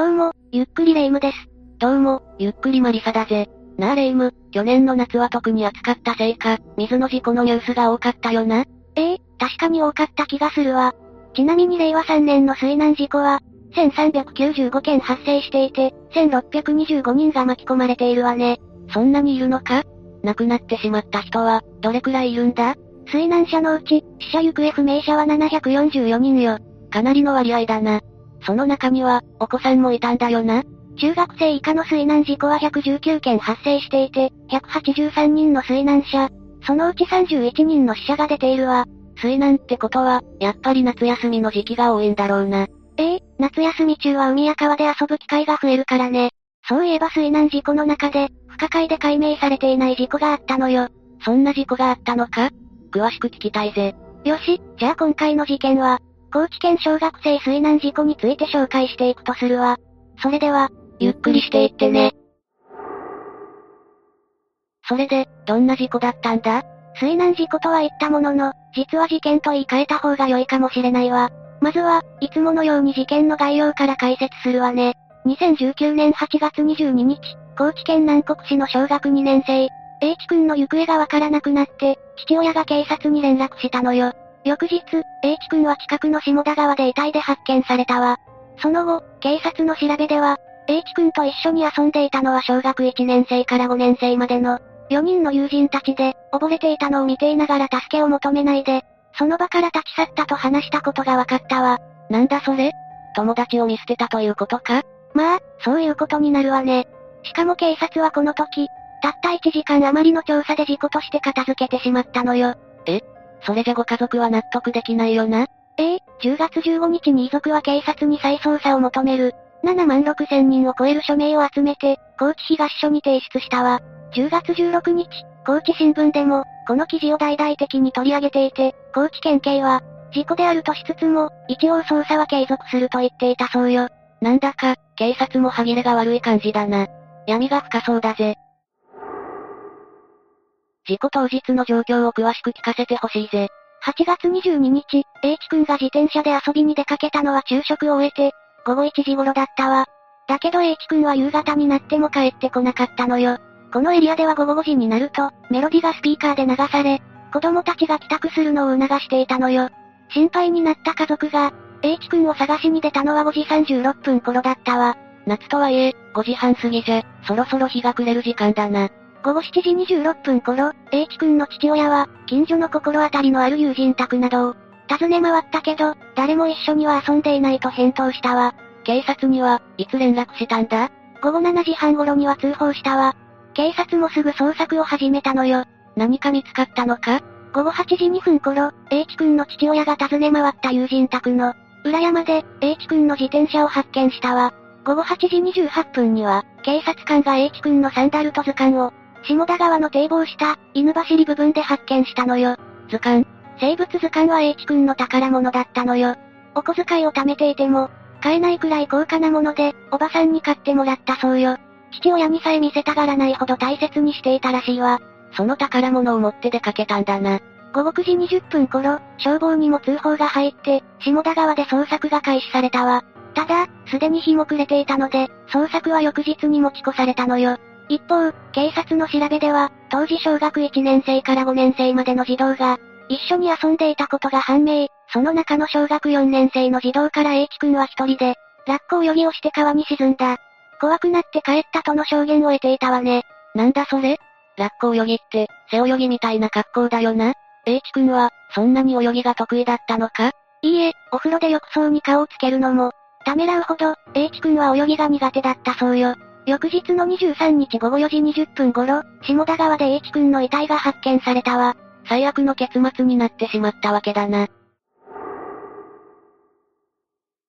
どうも、ゆっくりレ夢ムです。どうも、ゆっくりマリサだぜ。なあレ夢ム、去年の夏は特に暑かったせいか、水の事故のニュースが多かったよな。ええ確かに多かった気がするわ。ちなみに令和3年の水難事故は、1395件発生していて、1625人が巻き込まれているわね。そんなにいるのか？亡くなってしまった人は、どれくらいいるんだ？水難者のうち、死者行方不明者は744人よ。かなりの割合だな。その中には、お子さんもいたんだよな。中学生以下の水難事故は119件発生していて、183人の水難者、そのうち31人の死者が出ているわ。水難ってことは、やっぱり夏休みの時期が多いんだろうな。ええ夏休み中は海や川で遊ぶ機会が増えるからね。そういえば水難事故の中で、不可解で解明されていない事故があったのよ。そんな事故があったのか？詳しく聞きたいぜ。よし、じゃあ今回の事件は、高知県小学生水難事故について紹介していくとするわ。それでは、ゆっくりしていってね。それで、どんな事故だったんだ？水難事故とは言ったものの、実は事件と言い換えた方が良いかもしれないわ。まずは、いつものように事件の概要から解説するわね。2019年8月22日、高知県南国市の小学2年生、H 君の行方がわからなくなって、父親が警察に連絡したのよ。翌日、H 君は近くの下田川で遺体で発見されたわ。その後、警察の調べでは、H 君と一緒に遊んでいたのは小学1年生から5年生までの4人の友人たちで、溺れていたのを見ていながら助けを求めないで、その場から立ち去ったと話したことが分かったわ。なんだそれ？友達を見捨てたということか？まあ、そういうことになるわね。しかも警察はこの時、たった1時間余りの調査で事故として片付けてしまったのよ。え？それじゃご家族は納得できないよな？ええ10月15日に遺族は警察に再捜査を求める、7万6千人を超える署名を集めて、高知東署に提出したわ。10月16日、高知新聞でも、この記事を大々的に取り上げていて、高知県警は、事故であるとしつつも、一応捜査は継続すると言っていたそうよ。なんだか、警察も歯切れが悪い感じだな。闇が深そうだぜ。事故当日の状況を詳しく聞かせてほしいぜ。8月22日、H 君が自転車で遊びに出かけたのは昼食を終えて、午後1時頃だったわ。だけど H 君は夕方になっても帰ってこなかったのよ。このエリアでは午後5時になると、メロディがスピーカーで流され、子供たちが帰宅するのを促していたのよ。心配になった家族が、H 君を探しに出たのは5時36分頃だったわ。夏とはいえ、5時半過ぎじゃ、そろそろ日が暮れる時間だな。午後7時26分頃、H 君の父親は、近所の心当たりのある友人宅などを、訪ね回ったけど、誰も一緒には遊んでいないと返答したわ。警察には、いつ連絡したんだ？午後7時半頃には通報したわ。警察もすぐ捜索を始めたのよ。何か見つかったのか？午後8時2分頃、H 君の父親が訪ね回った友人宅の、裏山で、H 君の自転車を発見したわ。午後8時28分には、警察官が H 君のサンダルと図鑑を、下田川の堤防下、犬走り部分で発見したのよ。図鑑生物図鑑は H 君の宝物だったのよ。お小遣いを貯めていても、買えないくらい高価なもので、おばさんに買ってもらったそうよ。父親にさえ見せたがらないほど大切にしていたらしいわ。その宝物を持って出かけたんだな。午後9時20分頃、消防にも通報が入って、下田川で捜索が開始されたわ。ただ、すでに日も暮れていたので、捜索は翌日に持ち越されたのよ。一方、警察の調べでは、当時小学1年生から5年生までの児童が、一緒に遊んでいたことが判明、その中の小学4年生の児童から H 君は一人で、ラッコ泳ぎをして川に沈んだ。怖くなって帰ったとの証言を得ていたわね。なんだそれ？ラッコ泳ぎって、背泳ぎみたいな格好だよな。H 君は、そんなに泳ぎが得意だったのか？いいえ、お風呂で浴槽に顔をつけるのも、ためらうほど、H 君は泳ぎが苦手だったそうよ。翌日の23日午後4時20分頃、下田川で H 君の遺体が発見されたわ。最悪の結末になってしまったわけだな。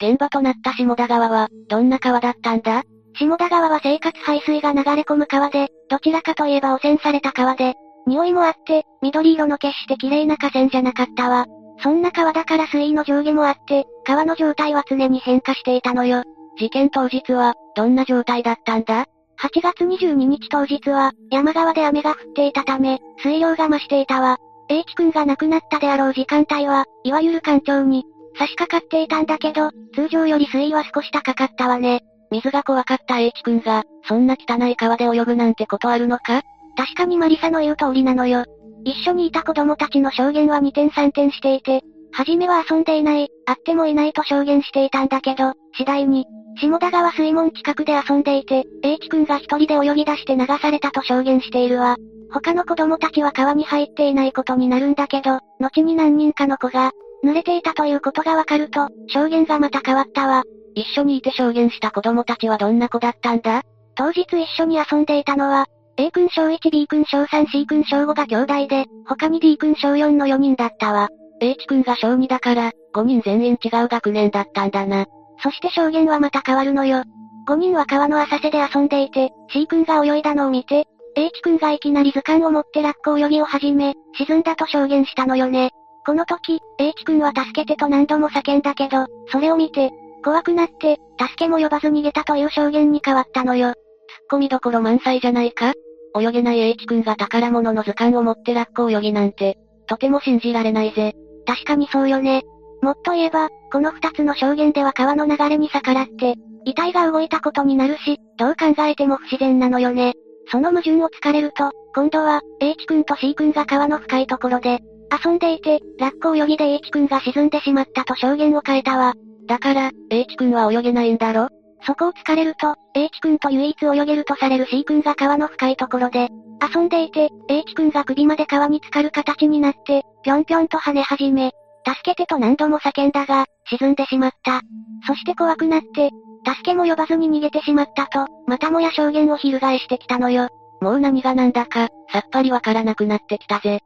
現場となった下田川は、どんな川だったんだ？下田川は生活排水が流れ込む川で、どちらかといえば汚染された川で、匂いもあって、緑色の決して綺麗な河川じゃなかったわ。そんな川だから水位の上下もあって、川の状態は常に変化していたのよ。事件当日は、どんな状態だったんだ ?8 月22日当日は、山側で雨が降っていたため、水量が増していたわ。H 君が亡くなったであろう時間帯は、いわゆる干潮に、差し掛かっていたんだけど、通常より水位は少し高かったわね。水が怖かった H 君が、そんな汚い川で泳ぐなんてことあるのか？確かにマリサの言う通りなのよ。一緒にいた子供たちの証言は二点三点していて、初めは遊んでいない、会ってもいないと証言していたんだけど、次第に、下田川水門近くで遊んでいて、H 君が一人で泳ぎ出して流されたと証言しているわ。他の子供たちは川に入っていないことになるんだけど、後に何人かの子が、濡れていたということがわかると、証言がまた変わったわ。一緒にいて証言した子供たちはどんな子だったんだ？当日一緒に遊んでいたのは、A 君小1 B 君小3 C 君小5が兄弟で、他に D 君小4の4人だったわ。H 君が小2だから、5人全員違う学年だったんだな。そして証言はまた変わるのよ。5人は川の浅瀬で遊んでいて、C 君が泳いだのを見て、H 君がいきなり図鑑を持ってラッコ泳ぎを始め、沈んだと証言したのよね。この時、H 君は助けてと何度も叫んだけど、それを見て、怖くなって、助けも呼ばず逃げたという証言に変わったのよ。突っ込みどころ満載じゃないか？泳げない H 君が宝物の図鑑を持ってラッコ泳ぎなんて、とても信じられないぜ。確かにそうよね。もっと言えば、この二つの証言では川の流れに逆らって、遺体が動いたことになるし、どう考えても不自然なのよね。その矛盾を突かれると、今度は、H 君と C 君が川の深いところで、遊んでいて、ラッコ泳ぎで H 君が沈んでしまったと証言を変えたわ。だから、H 君は泳げないんだろ？そこを突かれると、H 君と唯一泳げるとされる C 君が川の深いところで、遊んでいて、H 君が首まで川に浸かる形になって、ぴょんぴょんと跳ね始め、助けてと何度も叫んだが、沈んでしまった。そして怖くなって、助けも呼ばずに逃げてしまったと、またもや証言を翻してきたのよ。もう何が何だか、さっぱりわからなくなってきたぜ。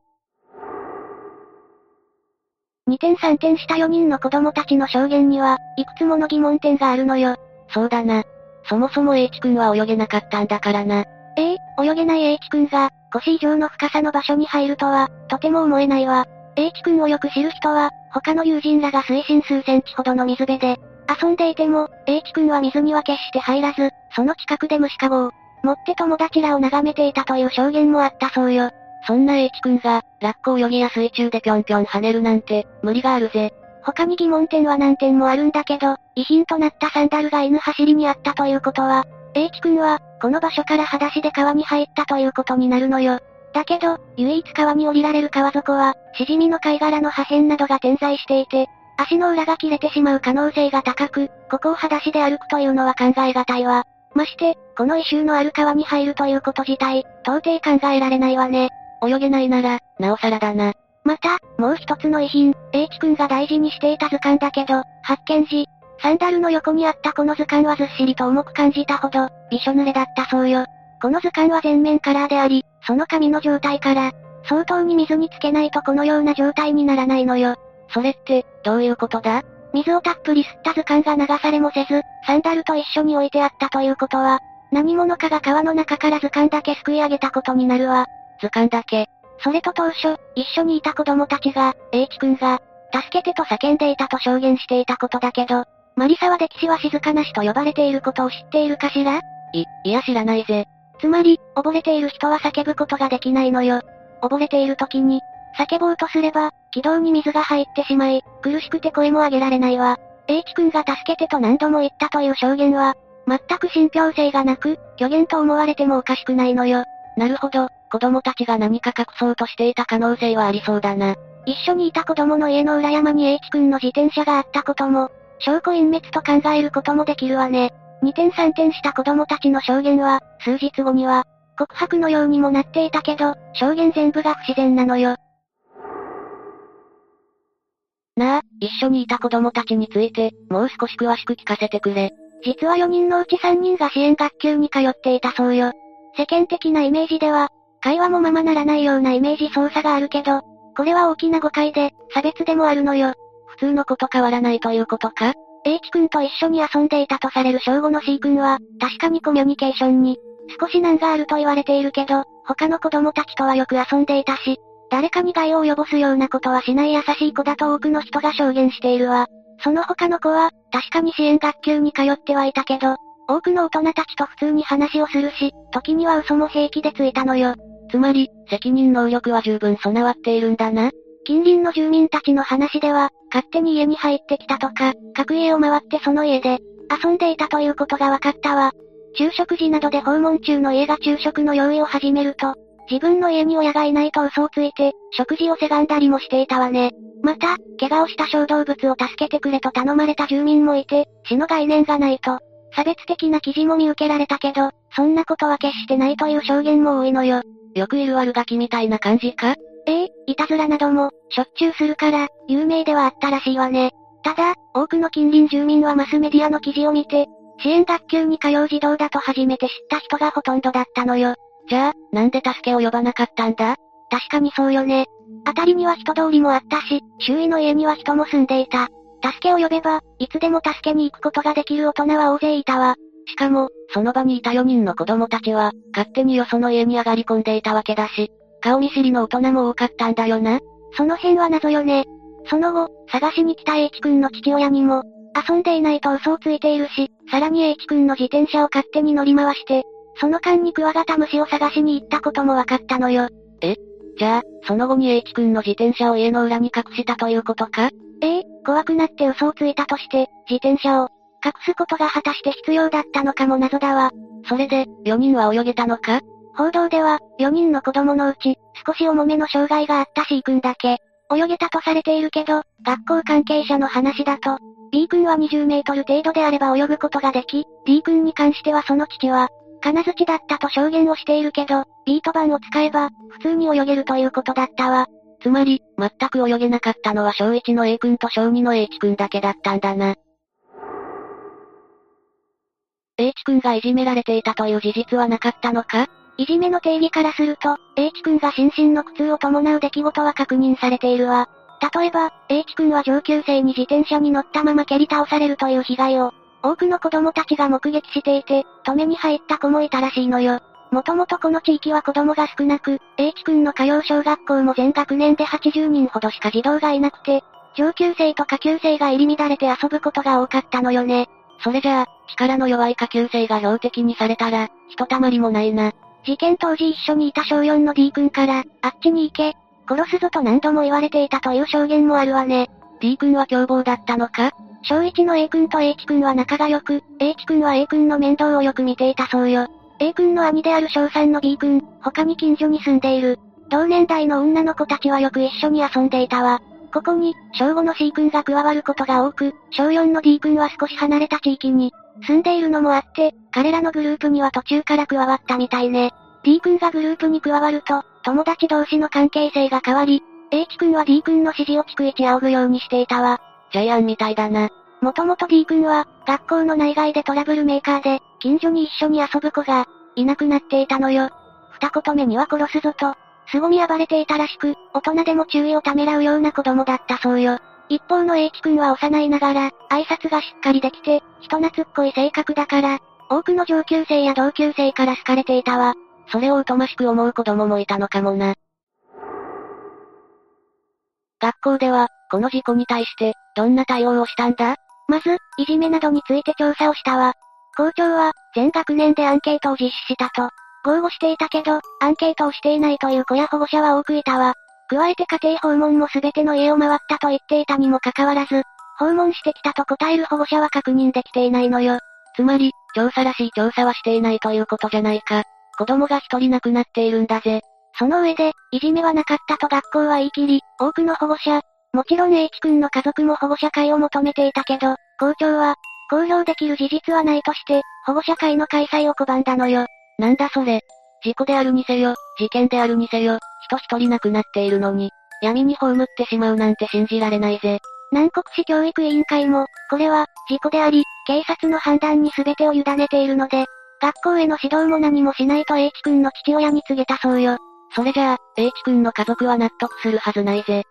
二点三点した4人の子供たちの証言には、いくつもの疑問点があるのよ。そうだな。そもそも H 君は泳げなかったんだからな。ええ泳げない H 君が、腰以上の深さの場所に入るとは、とても思えないわ。H 君をよく知る人は、他の友人らが水深数センチほどの水辺で、遊んでいても、H 君は水には決して入らず、その近くで虫かごを、持って友達らを眺めていたという証言もあったそうよ。そんな H 君が、ラッコ泳ぎや水中でぴょんぴょん跳ねるなんて、無理があるぜ。他に疑問点は何点もあるんだけど、遺品となったサンダルが犬走りにあったということは、H 君は、この場所から裸足で川に入ったということになるのよ。だけど、唯一川に降りられる川底は、しじみの貝殻の破片などが点在していて、足の裏が切れてしまう可能性が高く、ここを裸足で歩くというのは考え難いわ。まして、この異臭のある川に入るということ自体、到底考えられないわね。泳げないなら、なおさらだな。また、もう一つの遺品、H 君が大事にしていた図鑑だけど、発見時、サンダルの横にあったこの図鑑はずっしりと重く感じたほど、びしょ濡れだったそうよ。この図鑑は全面カラーであり、その紙の状態から、相当に水につけないとこのような状態にならないのよ。それって、どういうことだ？水をたっぷり吸った図鑑が流されもせず、サンダルと一緒に置いてあったということは、何者かが川の中から図鑑だけすくい上げたことになるわ。図鑑だけ。それと当初、一緒にいた子供たちが、H 君が、助けてと叫んでいたと証言していたことだけど、マリサは歴史は静かなしと呼ばれていることを知っているかしら？い、いや知らないぜ。つまり、溺れている人は叫ぶことができないのよ。溺れている時に、叫ぼうとすれば、軌道に水が入ってしまい、苦しくて声も上げられないわ。H 君が助けてと何度も言ったという証言は、全く信憑性がなく、虚言と思われてもおかしくないのよ。なるほど、子供たちが何か隠そうとしていた可能性はありそうだな。一緒にいた子供の家の裏山に H 君の自転車があったことも、証拠隠滅と考えることもできるわね。二点三点した子供たちの証言は、数日後には、告白のようにもなっていたけど、証言全部が不自然なのよ。なあ、一緒にいた子供たちについて、もう少し詳しく聞かせてくれ。実は4人のうち3人が支援学級に通っていたそうよ。世間的なイメージでは、会話もままならないようなイメージ操作があるけど、これは大きな誤解で、差別でもあるのよ。普通の子と変わらないということか ?H 君と一緒に遊んでいたとされる小5の C 君は、確かにコミュニケーションに、少し難があると言われているけど、他の子供たちとはよく遊んでいたし、誰かに害を及ぼすようなことはしない優しい子だと多くの人が証言しているわ。その他の子は、確かに支援学級に通ってはいたけど、多くの大人たちと普通に話をするし、時には嘘も平気でついたのよ。つまり、責任能力は十分備わっているんだな。近隣の住民たちの話では、勝手に家に入ってきたとか、各家を回ってその家で、遊んでいたということが分かったわ。昼食時などで訪問中の家が昼食の用意を始めると、自分の家に親がいないと嘘をついて、食事をせがんだりもしていたわね。また、怪我をした小動物を助けてくれと頼まれた住民もいて、死の概念がないと。差別的な記事も見受けられたけど、そんなことは決してないという証言も多いのよ。よくいる悪ガキみたいな感じか？ええ、いたずらなども、しょっちゅうするから、有名ではあったらしいわね。ただ、多くの近隣住民はマスメディアの記事を見て、支援学級に通う児童だと初めて知った人がほとんどだったのよ。じゃあ、なんで助けを呼ばなかったんだ？確かにそうよね。あたりには人通りもあったし、周囲の家には人も住んでいた。助けを呼べば、いつでも助けに行くことができる大人は大勢いたわ。しかも、その場にいた4人の子供たちは、勝手によその家に上がり込んでいたわけだし、顔見知りの大人も多かったんだよな。その辺は謎よね。その後、探しに来た H 君の父親にも、遊んでいないと嘘をついているし、さらに H 君の自転車を勝手に乗り回して、その間にクワガタ虫を探しに行ったことも分かったのよ。え？じゃあ、その後に H 君の自転車を家の裏に隠したということか？ええ、怖くなって嘘をついたとして、自転車を、隠すことが果たして必要だったのかも謎だわ。それで、4人は泳げたのか？報道では、4人の子供のうち、少し重めの障害があった C 君だけ、泳げたとされているけど、学校関係者の話だと、B 君は20メートル程度であれば泳ぐことができ、D 君に関してはその父は、金槌だったと証言をしているけど、ビート板を使えば、普通に泳げるということだったわ。つまり、全く泳げなかったのは小1の A 君と小2の H 君だけだったんだな。H 君がいじめられていたという事実はなかったのか？いじめの定義からすると、H 君が心身の苦痛を伴う出来事は確認されているわ。例えば、H 君は上級生に自転車に乗ったまま蹴り倒されるという被害を、多くの子供たちが目撃していて、止めに入った子もいたらしいのよ。もともとこの地域は子供が少なく、H 君の通う小学校も全学年で80人ほどしか児童がいなくて、上級生と下級生が入り乱れて遊ぶことが多かったのよね。それじゃあ、力の弱い下級生が標的にされたら、ひとたまりもないな。事件当時一緒にいた小4の D 君から、あっちに行け、殺すぞと何度も言われていたという証言もあるわね。D 君は凶暴だったのか？小1の A 君と H 君は仲が良く、H 君は A 君の面倒をよく見ていたそうよ。A 君の兄である小3の B 君、他に近所に住んでいる。同年代の女の子たちはよく一緒に遊んでいたわ。ここに、小5の C 君が加わることが多く、小4の D 君は少し離れた地域に、住んでいるのもあって、彼らのグループには途中から加わったみたいね。D 君がグループに加わると、友達同士の関係性が変わり、H 君は D 君の指示を逐一仰ぐようにしていたわ。ジャイアンみたいだな。もともと D 君は、学校の内外でトラブルメーカーで、近所に一緒に遊ぶ子が、いなくなっていたのよ。二言目には殺すぞと、凄み暴れていたらしく、大人でも注意をためらうような子供だったそうよ。一方の H 君は幼いながら、挨拶がしっかりできて、人懐っこい性格だから、多くの上級生や同級生から好かれていたわ。それを疎ましく思う子供もいたのかもな。学校では、この事故に対して、どんな対応をしたんだ？まず、いじめなどについて調査をしたわ。校長は、全学年でアンケートを実施したと。豪語していたけど、アンケートをしていないという子や保護者は多くいたわ。加えて家庭訪問もすべての家を回ったと言っていたにもかかわらず、訪問してきたと答える保護者は確認できていないのよ。つまり、調査らしい調査はしていないということじゃないか。子供が一人亡くなっているんだぜ。その上で、いじめはなかったと学校は言い切り、多くの保護者、もちろん H 君の家族も保護者会を求めていたけど、校長は、公表できる事実はないとして、保護者会の開催を拒んだのよ。なんだそれ。事故であるにせよ、事件であるにせよ、人一人亡くなっているのに、闇に葬ってしまうなんて信じられないぜ。南国市教育委員会も、これは、事故であり、警察の判断に全てを委ねているので、学校への指導も何もしないと H 君の父親に告げたそうよ。それじゃあ、H 君の家族は納得するはずないぜ。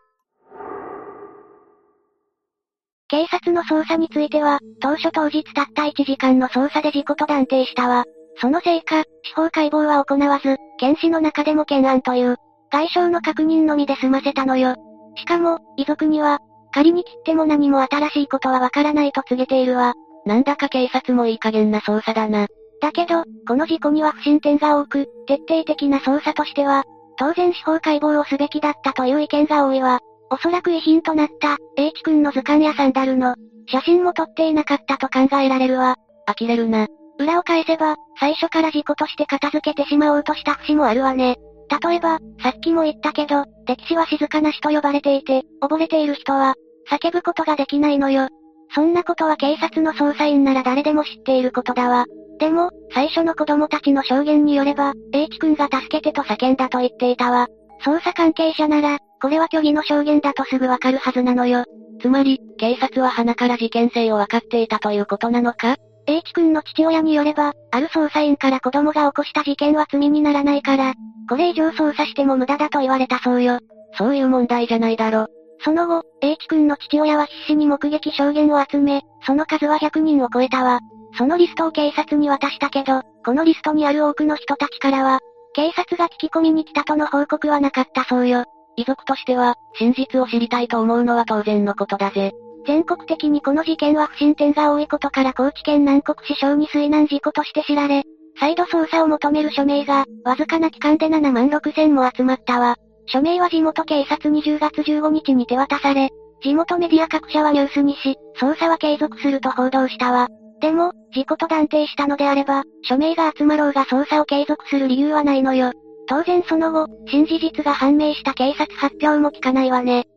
警察の捜査については、当初当日たった1時間の捜査で事故と断定したわ。そのせいか、司法解剖は行わず、検視の中でも懸案という、外傷の確認のみで済ませたのよ。しかも、遺族には、仮に切っても何も新しいことはわからないと告げているわ。なんだか警察もいい加減な捜査だな。だけど、この事故には不審点が多く、徹底的な捜査としては、当然司法解剖をすべきだったという意見が多いわ。おそらく遺品となった、H 君の図鑑やサンダルの、写真も撮っていなかったと考えられるわ。呆れるな。裏を返せば、最初から事故として片付けてしまおうとした節もあるわね。例えば、さっきも言ったけど、敵死は静かな死と呼ばれていて、溺れている人は、叫ぶことができないのよ。そんなことは警察の捜査員なら誰でも知っていることだわ。でも、最初の子供たちの証言によれば、H 君が助けてと叫んだと言っていたわ。捜査関係者なら、これは虚偽の証言だとすぐわかるはずなのよ。つまり、警察は鼻から事件性を分かっていたということなのか ?H 君の父親によれば、ある捜査員から子供が起こした事件は罪にならないから、これ以上捜査しても無駄だと言われたそうよ。そういう問題じゃないだろ。その後、H 君の父親は必死に目撃証言を集め、その数は100人を超えたわ。そのリストを警察に渡したけど、このリストにある多くの人たちからは、警察が聞き込みに来たとの報告はなかったそうよ。遺族としては、真実を知りたいと思うのは当然のことだぜ。全国的にこの事件は不審点が多いことから高知県南国市小児水難事故として知られ、再度捜査を求める署名が、わずかな期間で7万6千も集まったわ。署名は地元警察に10月15日に手渡され、地元メディア各社はニュースにし、捜査は継続すると報道したわ。でも、事故と断定したのであれば、署名が集まろうが捜査を継続する理由はないのよ。当然その後、新事実が判明した警察発表も聞かないわね。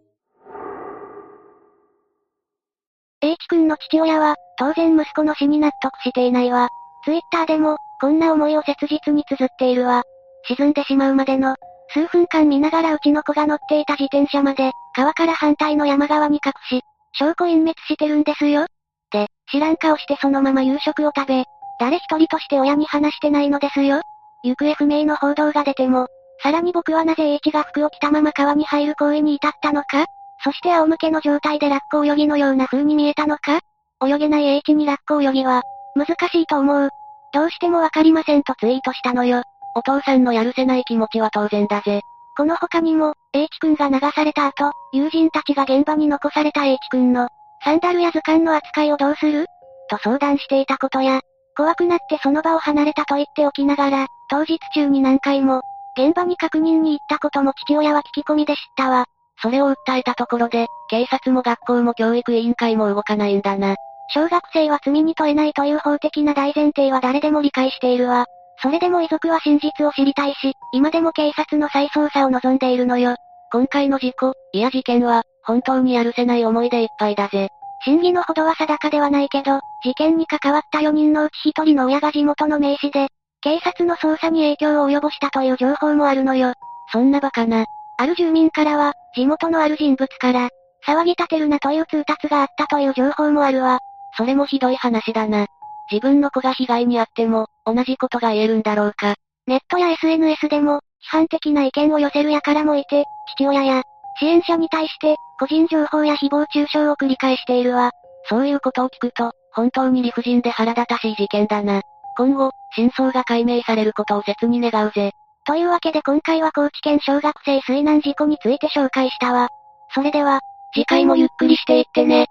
H 君の父親は、当然息子の死に納得していないわ。ツイッターでも、こんな思いを切実に綴っているわ。沈んでしまうまでの、数分間見ながらうちの子が乗っていた自転車まで、川から反対の山側に隠し、証拠隠滅してるんですよ。で、知らん顔してそのまま夕食を食べ、誰一人として親に話してないのですよ。行方不明の報道が出ても、さらに僕はなぜ H が服を着たまま川に入る行為に至ったのかそして仰向けの状態でラッコ泳ぎのような風に見えたのか泳げない H にラッコ泳ぎは、難しいと思う。どうしてもわかりませんとツイートしたのよ。お父さんのやるせない気持ちは当然だぜ。この他にも、H 君が流された後、友人たちが現場に残された H 君の、サンダルや図鑑の扱いをどうする？と相談していたことや、怖くなってその場を離れたと言っておきながら、当日中に何回も、現場に確認に行ったことも父親は聞き込みで知ったわ。それを訴えたところで、警察も学校も教育委員会も動かないんだな。小学生は罪に問えないという法的な大前提は誰でも理解しているわ。それでも遺族は真実を知りたいし、今でも警察の再捜査を望んでいるのよ。今回の事故、いや事件は、本当にやるせない思いでいっぱいだぜ。真偽のほどは定かではないけど、事件に関わった4人のうち1人の親が地元の名士で、警察の捜査に影響を及ぼしたという情報もあるのよ。そんなバカな。ある住民からは、地元のある人物から、騒ぎ立てるなという通達があったという情報もあるわ。それもひどい話だな。自分の子が被害に遭っても、同じことが言えるんだろうか。ネットや SNS でも、批判的な意見を寄せる輩もいて、父親や、支援者に対して、個人情報や誹謗中傷を繰り返しているわ。そういうことを聞くと、本当に理不尽で腹立たしい事件だな。今後、真相が解明されることを切に願うぜ。というわけで今回は高知県小学生水難事故について紹介したわ。それでは、次回もゆっくりしていってね。